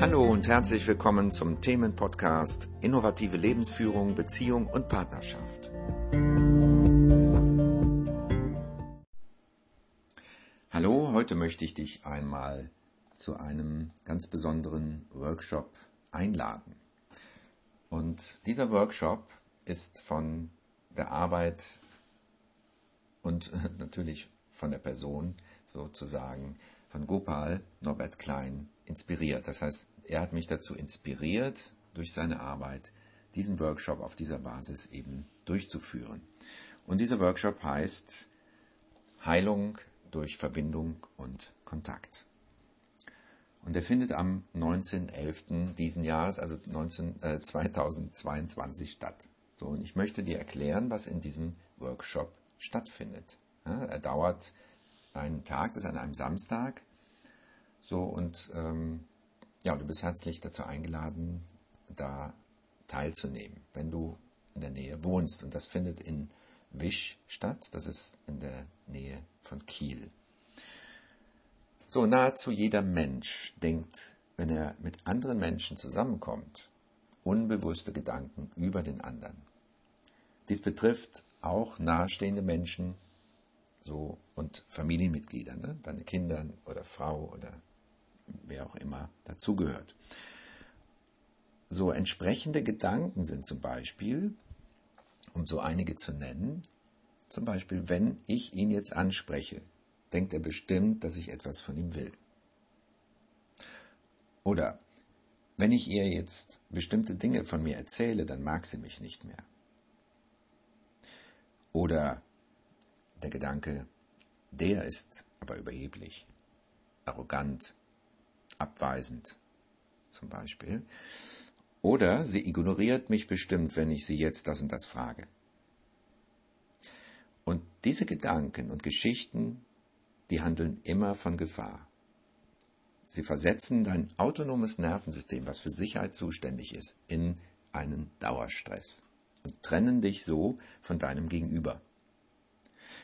Hallo und herzlich willkommen zum Themenpodcast Innovative Lebensführung, Beziehung und Partnerschaft. Hallo, heute möchte ich dich einmal zu einem ganz besonderen Workshop einladen. Und dieser Workshop ist von der Arbeit und natürlich von der Person sozusagen von Gopal Norbert Klein inspiriert. Das heißt, er hat mich dazu inspiriert, durch seine Arbeit diesen Workshop auf dieser Basis eben durchzuführen. Und dieser Workshop heißt Heilung durch Verbindung und Kontakt. Und er findet am 19.11. diesen Jahres, also 19, äh, 2022 statt. So, und ich möchte dir erklären, was in diesem Workshop stattfindet. Ja, er dauert einen Tag, das ist an einem Samstag. So, und ähm, ja, du bist herzlich dazu eingeladen, da teilzunehmen, wenn du in der Nähe wohnst. Und das findet in Wisch statt, das ist in der Nähe von Kiel. So, nahezu jeder Mensch denkt, wenn er mit anderen Menschen zusammenkommt, unbewusste Gedanken über den anderen. Dies betrifft auch nahestehende Menschen so und Familienmitglieder, ne? deine Kinder oder Frau oder wer auch immer dazugehört. So entsprechende Gedanken sind zum Beispiel, um so einige zu nennen, zum Beispiel, wenn ich ihn jetzt anspreche, denkt er bestimmt, dass ich etwas von ihm will. Oder wenn ich ihr jetzt bestimmte Dinge von mir erzähle, dann mag sie mich nicht mehr. Oder der Gedanke, der ist aber überheblich, arrogant, abweisend zum Beispiel. Oder sie ignoriert mich bestimmt, wenn ich sie jetzt das und das frage. Und diese Gedanken und Geschichten, die handeln immer von Gefahr. Sie versetzen dein autonomes Nervensystem, was für Sicherheit zuständig ist, in einen Dauerstress und trennen dich so von deinem Gegenüber.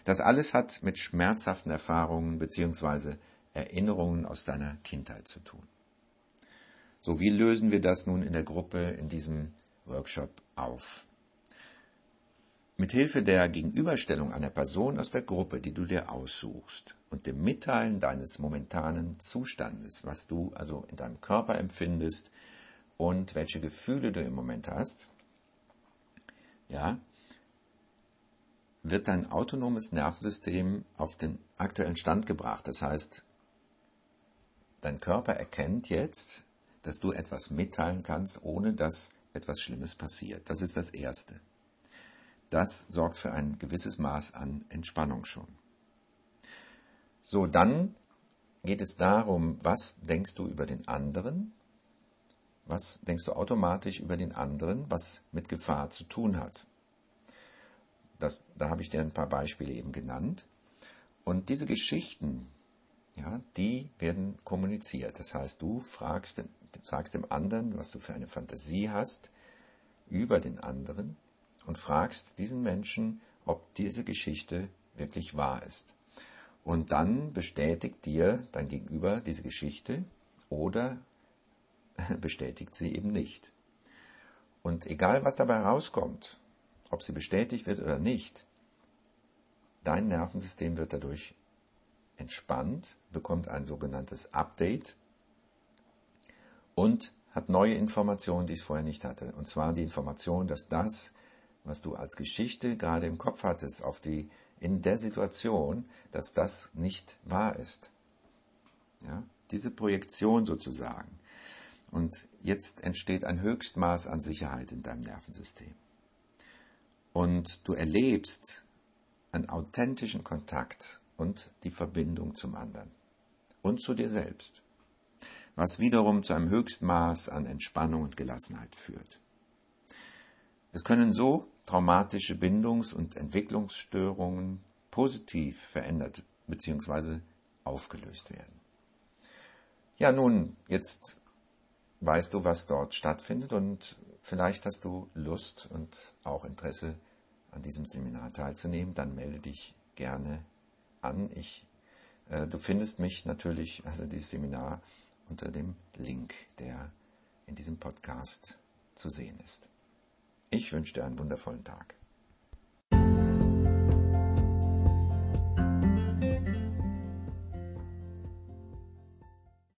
Das alles hat mit schmerzhaften Erfahrungen bzw. Erinnerungen aus deiner Kindheit zu tun. So, wie lösen wir das nun in der Gruppe in diesem Workshop auf? Mit Hilfe der Gegenüberstellung einer Person aus der Gruppe, die du dir aussuchst, und dem Mitteilen deines momentanen Zustandes, was du also in deinem Körper empfindest und welche Gefühle du im Moment hast, ja, wird dein autonomes Nervensystem auf den aktuellen Stand gebracht. Das heißt, dein Körper erkennt jetzt, dass du etwas mitteilen kannst, ohne dass etwas Schlimmes passiert. Das ist das Erste. Das sorgt für ein gewisses Maß an Entspannung schon. So, dann geht es darum, was denkst du über den anderen? Was denkst du automatisch über den anderen, was mit Gefahr zu tun hat? Das, da habe ich dir ein paar Beispiele eben genannt. Und diese Geschichten, ja, die werden kommuniziert. Das heißt, du fragst, sagst dem anderen, was du für eine Fantasie hast über den anderen und fragst diesen Menschen, ob diese Geschichte wirklich wahr ist. Und dann bestätigt dir dein Gegenüber diese Geschichte oder bestätigt sie eben nicht. Und egal was dabei rauskommt, ob sie bestätigt wird oder nicht, dein Nervensystem wird dadurch entspannt, bekommt ein sogenanntes Update und hat neue Informationen, die es vorher nicht hatte. Und zwar die Information, dass das, was du als Geschichte gerade im Kopf hattest, auf die, in der Situation, dass das nicht wahr ist. Ja? Diese Projektion sozusagen. Und jetzt entsteht ein Höchstmaß an Sicherheit in deinem Nervensystem und du erlebst einen authentischen Kontakt und die Verbindung zum anderen und zu dir selbst, was wiederum zu einem Höchstmaß an Entspannung und Gelassenheit führt. Es können so traumatische Bindungs- und Entwicklungsstörungen positiv verändert bzw. aufgelöst werden. Ja, nun, jetzt weißt du, was dort stattfindet und vielleicht hast du Lust und auch Interesse an diesem Seminar teilzunehmen, dann melde dich gerne an. Ich, äh, du findest mich natürlich, also dieses Seminar, unter dem Link, der in diesem Podcast zu sehen ist. Ich wünsche dir einen wundervollen Tag.